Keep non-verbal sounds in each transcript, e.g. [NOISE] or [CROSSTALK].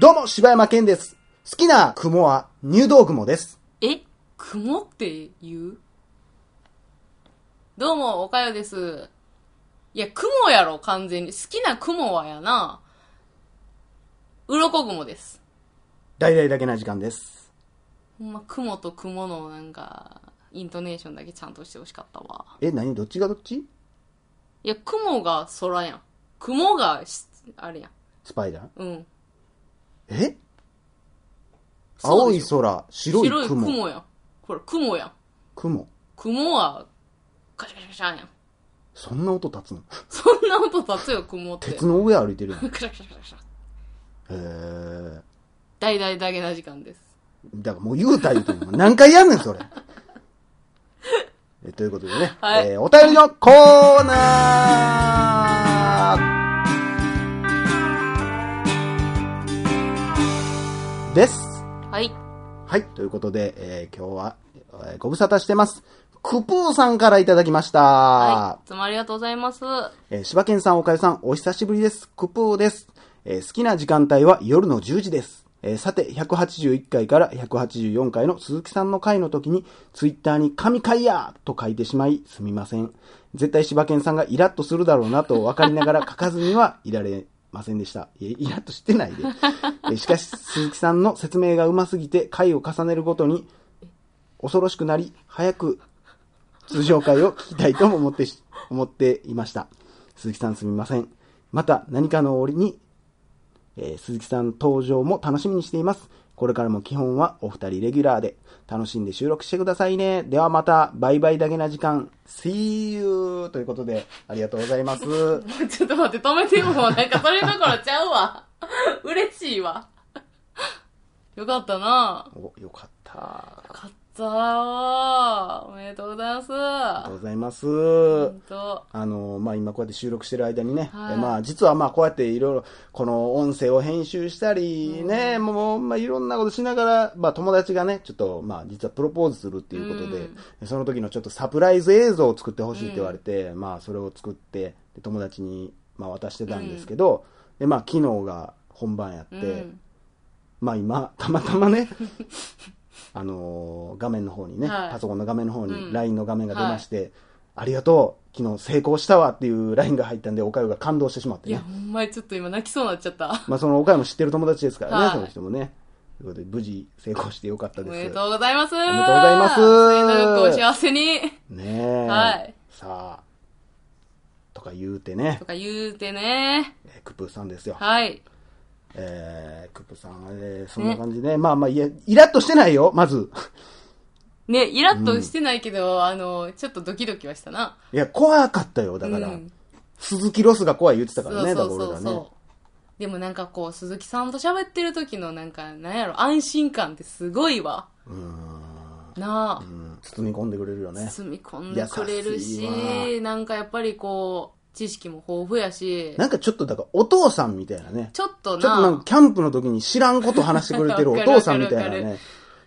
どうも、柴山健です。好きな雲は入道雲です。え？雲って言う？どうも、おかよです。いや、雲やろ、完全に。好きな雲はやな。鱗雲です。大々だけな時間です。ほんま、雲と雲のなんか、イントネーションだけちゃんとしてほしかったわ。え、何？どっちがどっち？いや、雲が空やん。雲がし、あれやん。スパイダー？うん。え？そう青いでしょ空、白い雲。白い雲やん。ほら、雲やん。雲？雲は、カシャカシャカシャやん。そんな音立つの？[LAUGHS] そんな音立つよ、雲って。鉄の上歩いてるやん。[LAUGHS] へカシャカシャカシャカシャ。え。大々だけな時間です。だからもう言うた言うてんの何回やんねん、それ。[LAUGHS] えということでね、はいえーお便りのコーナはい。ということで、えー今日は、えーご無沙汰してます。クプーさんからいただきました。はい。いつもありがとうございます。えー柴犬さん、おかゆさん、お久しぶりです。クプーです。えー好きな時間帯は夜の10時です。えーさて、181回から184回の鈴木さんの回の時に、ツイッターに神回やと書いてしまい、すみません。絶対柴犬さんがイラッとするだろうなと分かりながら書かずにはいられませんでした。いや、イラッとしてないで。[LAUGHS] えーしかし、鈴木さんの説明がうますぎて、回を重ねるごとに、恐ろしくなり、早く通常回を聞きたいとも思ってし、思っていました。鈴木さんすみません。また何かの折に、えー鈴木さん登場も楽しみにしています。これからも基本はお二人レギュラーで楽しんで収録してくださいね。ではまた、バイバイだけな時間。See you! ということで、ありがとうございます。ちょっと待って、止めてもうなんかそれどころちゃうわ。嬉しいわ。よかったなお、よかった。よかったわおめでとうございます。ありがとうございます。あの、まあ、今こうやって収録してる間にね、はい。えまあ、実はまあ、こうやっていろいろ、この音声を編集したりね、もう、まあ、いろんなことしながら、まあ、友達がね、ちょっと、まあ、実はプロポーズするっていうことで、その時のちょっとサプライズ映像を作ってほしいって言われて、まあ、それを作って、で友達に、まあ、渡してたんですけど、で、まあ、昨日が本番やって、うん。まあ今、たまたまね、あのー画面の方にね、はいパソコンの画面の方にうん LINE の画面が出まして、ありがとう、昨日成功したわっていう LINE が入ったんで、おかゆが感動してしまっていや、ね。ほんまにちょっと今泣きそうになっちゃった。まあそのおかゆも知ってる友達ですからね、はいその人もね。ということで、無事成功してよかったです。おめでとうございます。おめでとうございます末永くお幸せに。ねえ。はいさあ、とか言うてねと、か言うてね。えークプーさんですよ。はい。えー、クプーさんはね、そんな感じで、まあまあ、いや、イラッとしてないよ、まず。ね、イラッとしてないけど、あの、ちょっとドキドキはしたな。いや、怖かったよ、だから。うん鈴木ロスが怖い言ってたからね、そうそうだから俺らね。そうそう。でもなんかこう、鈴木さんと喋ってる時のなんか、なんやろ、安心感ってすごいわ。うーん。なあ。うん包み込んでくれるよね。包み込んでくれるし、なんかやっぱりこう、知識も豊富やし、なんかちょっとだからお父さんみたいなね。ちょっとちょっとなんかな、キャンプの時に知らんこと話してくれてる [LAUGHS] お父さんみたいなね。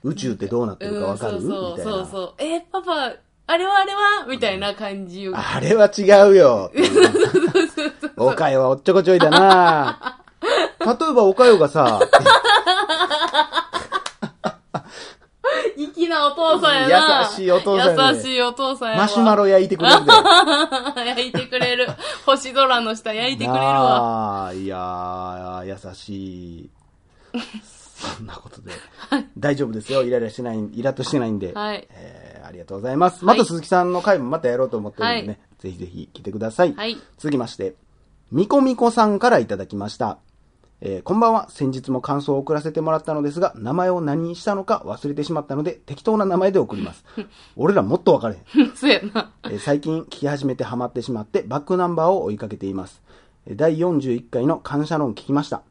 宇宙ってどうなってるかわかる、うん、そうみたいな。そうそうそう。えーパパ、あれはあれはみたいな感じを。あれは違うよ。[LAUGHS] おかよはおっちょこちょいだな [LAUGHS] 例えばおかよがさ、粋なお父さんやな。優しいお父さんやね優しいお父さんやわ。マシュマロ焼いてくれるで。[LAUGHS] 焼いてくれる。星空の下焼いてくれるわ。なあいやー、優しい。そんなことで。大丈夫ですよ。イライラしてない、イラッとしてないんで。はいえーありがとうございます。また鈴木さんの回もまたやろうと思ってるんでね。はいぜひぜひ来てください。はい続きまして、みこみこさんからいただきました。えーこんばんは。先日も感想を送らせてもらったのですが、名前を何にしたのか忘れてしまったので、適当な名前で送ります。[LAUGHS] 俺らもっと分かれへん。[LAUGHS] そうやな。えー最近聞き始めてハマってしまってバックナンバーを追いかけています。えー第41回の感謝論聞きました。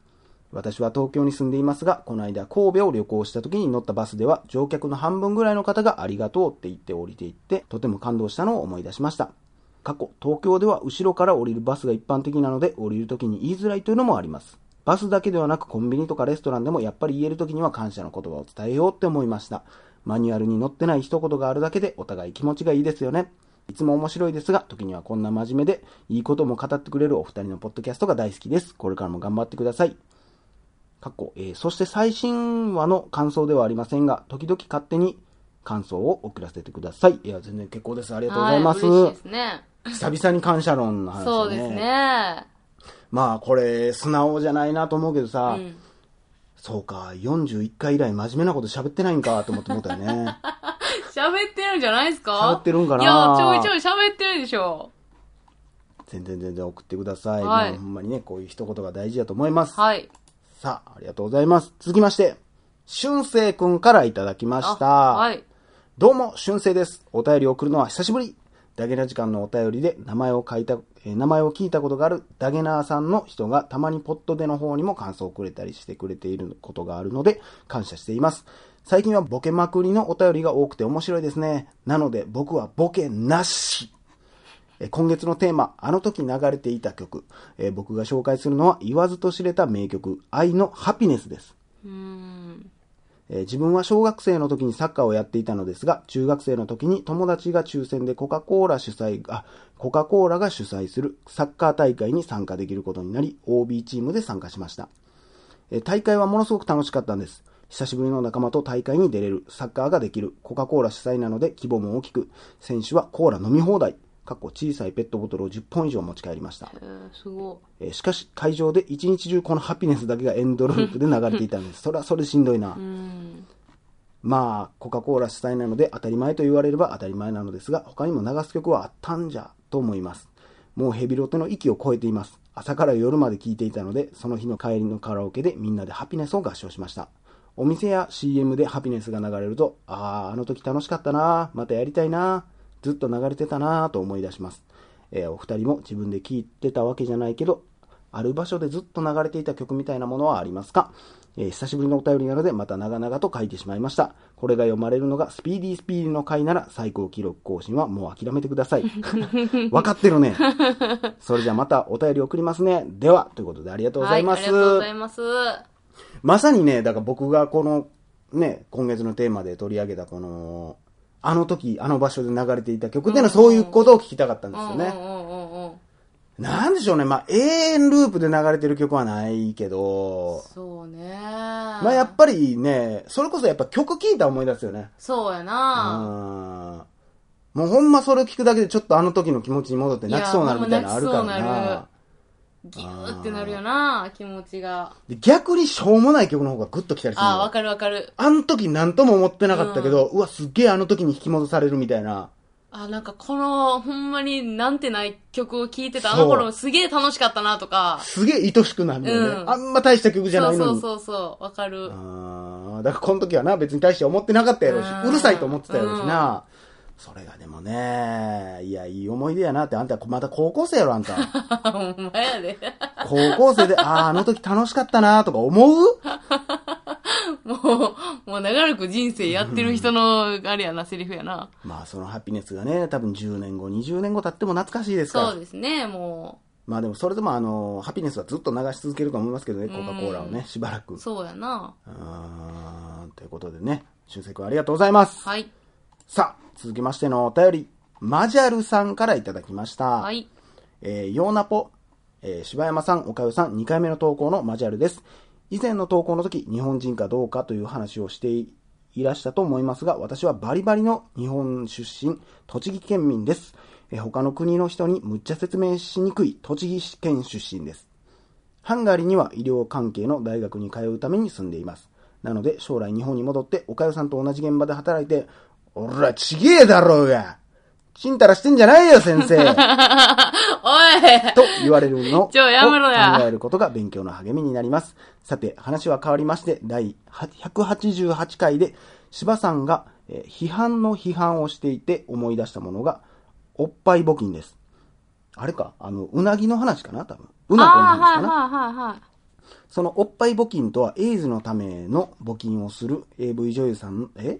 私は東京に住んでいますが、この間神戸を旅行した時に乗ったバスでは乗客の半分ぐらいの方がありがとうって言って降りていって、とても感動したのを思い出しました。過去、東京では後ろから降りるバスが一般的なので降りる時に言いづらいというのもあります。バスだけではなくコンビニとかレストランでもやっぱり言える時には感謝の言葉を伝えようって思いました。マニュアルに載ってない一言があるだけでお互い気持ちがいいですよね。いつも面白いですが、時にはこんな真面目で、いいことも語ってくれるお二人のポッドキャストが大好きです。これからも頑張ってください。かっこ、えーそして最新話の感想ではありませんが、時々勝手に感想を送らせてください。いや、全然結構です。ありがとうございます。はい、嬉しいですね。久々に感謝論の話、ね。そうです。ね。まあ、これ、素直じゃないなと思うけどうさ、ん。そうか、41回以来真面目なこと喋ってないんかと思って思ったよね。[LAUGHS] 喋ってるんじゃないですか？喋ってるんかな？いや、ちょいちょい喋ってるでしょ。全然全然送ってください。はいまあほんまにね、こういう一言が大事だと思います。はい。さあ、ありがとうございます。続きまして、俊生くんからいただきました。あはい。どうも、俊生です。お便りを送るのは久しぶり。ダゲナ時間のお便りで名前を書いた、えー名前を聞いたことがあるダゲナーさんの人がたまにポットでの方にも感想をくれたりしてくれていることがあるので感謝しています。最近はボケまくりのお便りが多くて面白いですね。なので僕はボケなし。え今月のテーマ、あの時流れていた曲。えー僕が紹介するのは言わずと知れた名曲、愛のハピネスです。えー自分は小学生の時にサッカーをやっていたのですが、中学生の時に友達が抽選でコカ・コーラ主催、あ、コカ・コーラが主催するサッカー大会に参加できることになり、OB チームで参加しました。えー大会はものすごく楽しかったんです。久しぶりの仲間と大会に出れる、サッカーができる、コカ・コーラ主催なので規模も大きく、選手はコーラ飲み放題、かっこ小さいペットボトルを10本以上持ち帰りました。えー、すごえーしかし会場で一日中このハピネスだけがエンドロープで流れていたんです。それはそれしんどいな。まあ、コカ・コーラ主催なので当たり前と言われれば当たり前なのですが、他にも流す曲はあったんじゃ、と思います。もうヘビロテの域を超えています。朝から夜まで聴いていたので、その日の帰りのカラオケでみんなでハピネスを合唱しました。お店や CM でハピネスが流れると、ああ、あの時楽しかったなまたやりたいなずっと流れてたなと思い出します。えーお二人も自分で聴いてたわけじゃないけど、ある場所でずっと流れていた曲みたいなものはありますか、えー久しぶりのお便りなのでまた長々と書いてしまいました。これが読まれるのがスピーディースピーディーの回なら最高記録更新はもう諦めてください。[LAUGHS] わかってるね。それじゃあまたお便り送りますね。では、ということでありがとうございます。はい、ありがとうございます。まさにね、だから僕がこのね、今月のテーマで取り上げたこの、あの時、あの場所で流れていた曲っていうのはそういうことを聞きたかったんですよね。なんでしょうね。まあ、永遠ループで流れてる曲はないけど、そうね。まあ、やっぱりね、それこそやっぱ曲聴いたら思い出すよね。そうやうな。ん。もうほんまそれを聞くだけでちょっとあの時の気持ちに戻って泣きそうになるみたいなのあるからな。ギューってなるよな、気持ちが。で逆にしょうもない曲の方がグッときたりするのああ、よわかるわかる。あの時何とも思ってなかったけど、うわ、すっげえあの時に引き戻されるみたいな。あ、なんかこの、ほんまになんてない曲を聴いてたあそうの頃すげえ楽しかったなとか。すげえ愛しくなるのよね。うんあんま大した曲じゃないのに。そうそうそうそう、わかる。あーだからこの時はな、別に大して思ってなかったやろうし、うんうるさいと思ってたやろうしな。それがでもね、いや、いい思い出やなって、あんたまだ高校生やろ、あんた。[LAUGHS] ほんまやで。高校生で、ああ、あの時楽しかったなとか思う？[LAUGHS] もう、もう長らく人生やってる人の、あれやな、セリフやな。まあ、そのハピネスがね、多分10年後、20年後経っても懐かしいですから。そうですね、もまあでも、それでもあの、ハピネスはずっと流し続けると思いますけどね、コカ・コーラをね、しばらくう。。そうやな。あーということでね、修正君ありがとうございます。はい。さあ、続きましてのお便り、マジャルさんからいただきました。はい。えー、ヨーナポ、えー柴山さん、岡代さん、2回目の投稿のマジャルです。以前の投稿の時、日本人かどうかという話をしていらしたと思いますが、私はバリバリの日本出身、栃木県民です。えー他の国の人にむっちゃ説明しにくい栃木県出身です。ハンガリーには医療関係の大学に通うために住んでいます。なので、将来日本に戻って、岡代さんと同じ現場で働いて、おら、ちげえだろうがちんたらしてんじゃないよ、先生 [LAUGHS] おいと言われるのをちょやめろや考えることが勉強の励みになります。さて、話は変わりまして、第188回で、柴さんが、えー批判の批判をしていて思い出したものが、おっぱい募金です。あれか、あの、うなぎの話かな多分。うなこの話かな、はいはいはいはい。そのおっぱい募金とは、エイズのための募金をする AV 女優さん、え？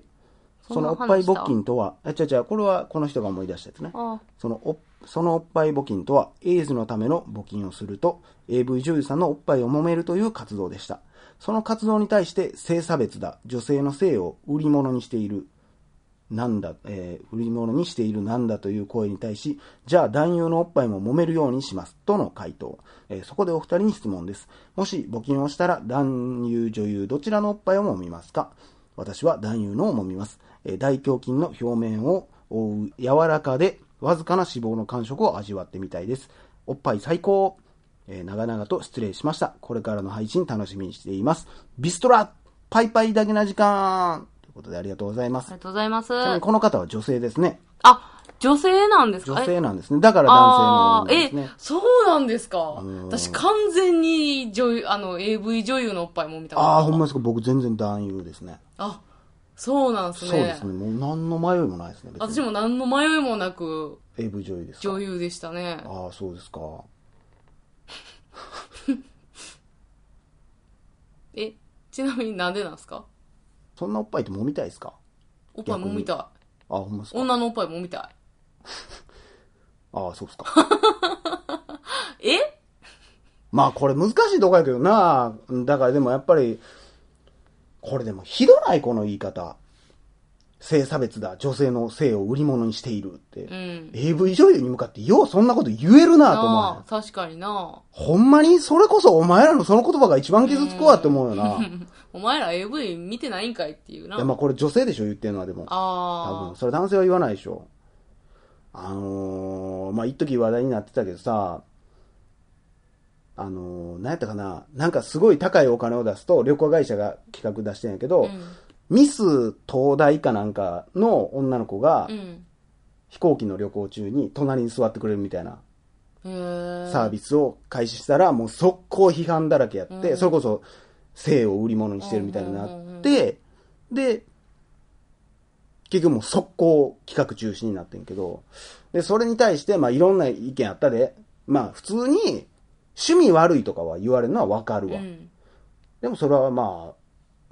そのおっぱい募金とは、え、違う違う、これはこの人が思い出したやつね。あそのおそのおっぱい募金とは、エイズのための募金をすると、AV 女優さんのおっぱいを揉めるという活動でした。その活動に対して性差別だ、女性の性を売り物にしている、なんだ、えー売り物にしているなんだという声に対し、じゃあ男優のおっぱいも揉めるようにします。との回答。えーそこでお二人に質問です。もし募金をしたら男優女優どちらのおっぱいを揉みますか？私は男優のを揉みます。えー大胸筋の表面を覆う柔らかでわずかな脂肪の感触を味わってみたいです。おっぱい最高えー長々と失礼しました。これからの配信楽しみにしています。ビストラパイパイだけな時間ということでありがとうございます。ありがとうございます。ちなみにこの方は女性ですね。あ、女性なんですか？女え性なんですね。だから男性のああー、えそうなんですか？ん私完全に女優、あの、AV 女優のおっぱいも見たことああ、ほんままですか？僕全然男優ですね。あ、そうなんですね。そうですね。もう何の迷いもないですね。私も何の迷いもなく AV 女優ですか？女優でしたね。ああ、そうですか。[LAUGHS] え、ちなみになんでなんですか？そんなおっぱいって揉みたいですか？おっぱいもみたい。ああ、ほんまですか？女のおっぱいもみたい。[LAUGHS] ああ、そうですか。[LAUGHS] え？まあこれ難しいとこやけどな。だからでもやっぱり、これでもひどないこの言い方。性差別だ。女性の性を売り物にしているって。うん。AV 女優に向かってようそんなこと言えるなと思う確かになほんまにそれこそお前らのその言葉が一番傷つくわって思うよな。い [LAUGHS] お前ら AV 見てないんかいっていうな。やまあこれ女性でしょ言ってるのはでも。多あ分。それ男性は言わないでしょ。あのー、まあ一時話題になってたけどさ、あのー、何やったかな？なんかすごい高いお金を出すと旅行会社が企画出してんやけど、あ。うん。ミス東大かなんかの女の子がうん。飛行機の旅行中に隣に座ってくれるみたいなサービスを開始したらもう速攻批判だらけやって、うんそれこそ性を売り物にしてるみたいになって、で、結局もう速攻企画中止になってんけど、で、それに対してまあいろんな意見あったで、まあ普通に趣味悪いとかは言われるのはわかるわ。うん。でもそれはまあ、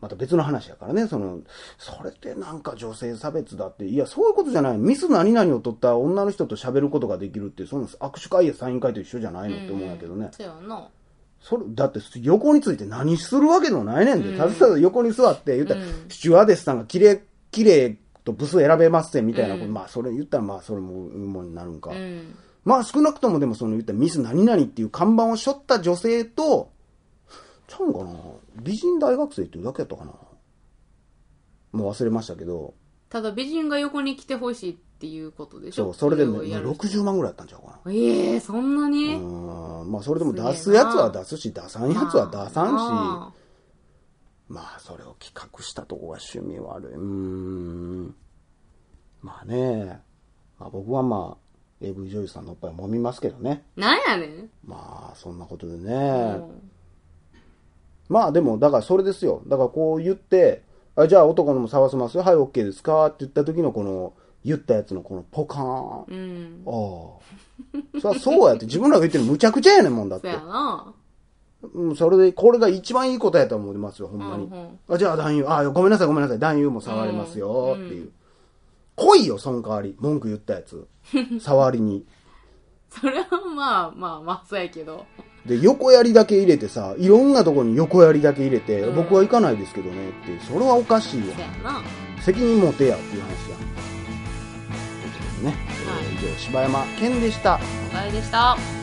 また別の話やからね、その、それってなんか女性差別だって、いや、そういうことじゃない。ミス何々を取った女の人と喋ることができるって、その握手会やサイン会と一緒じゃないのって思うんやけどね。そうやな。それ、だって横について何するわけでもないねんで、うんただただ横に座って言ったら、うんスチュワーデスさんが綺麗、綺麗とブス選べますってみたいなこと、うんまあそれ言ったらまあそれも、もになるんか。うん。まあ少なくともでもその言ったらミス何々っていう看板を背負った女性と、ちゃうんかな？美人大学生っていうだけやったかな？もう忘れましたけど、ただ美人が横に来てほしいっていうことでしょ？そう、それでね、をやる60万ぐらいやったんちゃうかな。ええそんなに？うん、まあそれでも出すやつは出すし、出さんやつは出さんし、ままあ、それを企画したとこが趣味悪い。うーん。まあね。まあ僕はまあ、AV 女優さんのおっぱい揉みますけどね。あなんやねん。まあ、そんなことでうね。んまあでも、だからそれですよ。だからこう言って、あじゃあ男のも探せますよ。はい、OK ですか？って言った時のこの、言ったやつのこのポカーン。うん。ああ。そりゃそうやって、自分らが言ってるのむちゃくちゃやねんもんだってそや。な。うん、それで、これが一番いいことやと思いますよ、ほんまに。うんうんあじゃあ男優、あごめんなさいごめんなさい、男優も触れますよ、っていう。来いよ、その代わり。文句言ったやつ。[LAUGHS] 触りに。それはまあまあまあ、そうやけど。で、横槍だけ入れてさ、いろんなとこに横槍だけ入れて、うん僕は行かないですけどねって、それはおかしいわそ。やな。責任持てやっていう話やん。ね、はいえー以上、柴山健でした。お疲れでした。